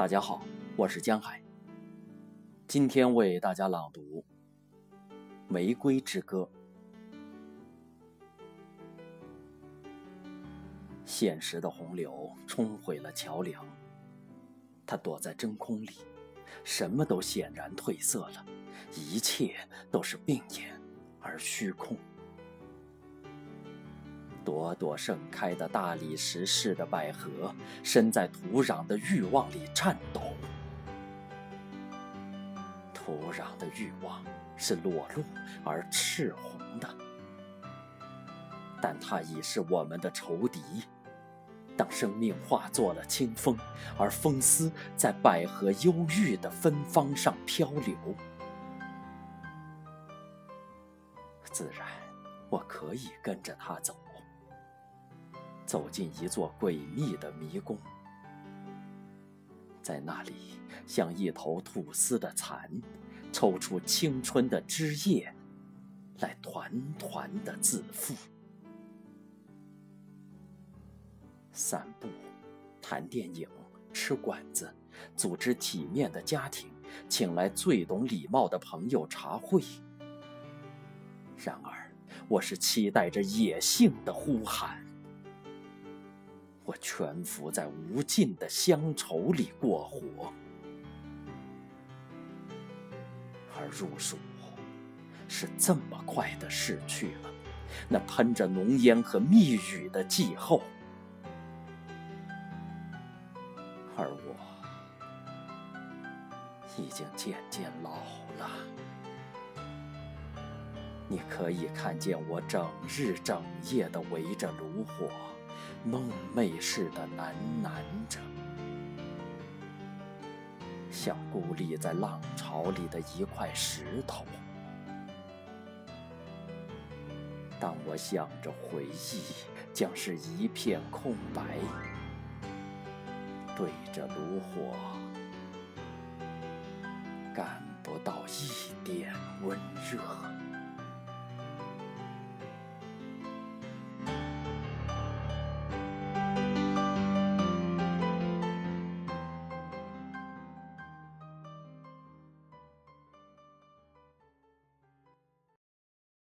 大家好，我是江海。今天为大家朗读《玫瑰之歌》。现实的洪流冲毁了桥梁，他躲在真空里，什么都显然褪色了，一切都是病眼而虚空。朵朵盛开的大理石似的百合，身在土壤的欲望里颤抖。土壤的欲望是裸露而赤红的，但它已是我们的仇敌。当生命化作了清风，而风丝在百合忧郁的芬芳上漂流，自然我可以跟着它走。走进一座诡秘的迷宫，在那里，像一头吐丝的蚕，抽出青春的枝叶，来团团的自负。散步、谈电影、吃馆子，组织体面的家庭，请来最懂礼貌的朋友茶会。然而，我是期待着野性的呼喊。我蜷伏在无尽的乡愁里过活，而入暑是这么快的逝去了，那喷着浓烟和密语的季候，而我已经渐渐老了。你可以看见我整日整夜的围着炉火。梦寐似的喃喃着，像孤立在浪潮里的一块石头。当我想着回忆，将是一片空白，对着炉火，感不到一点温热。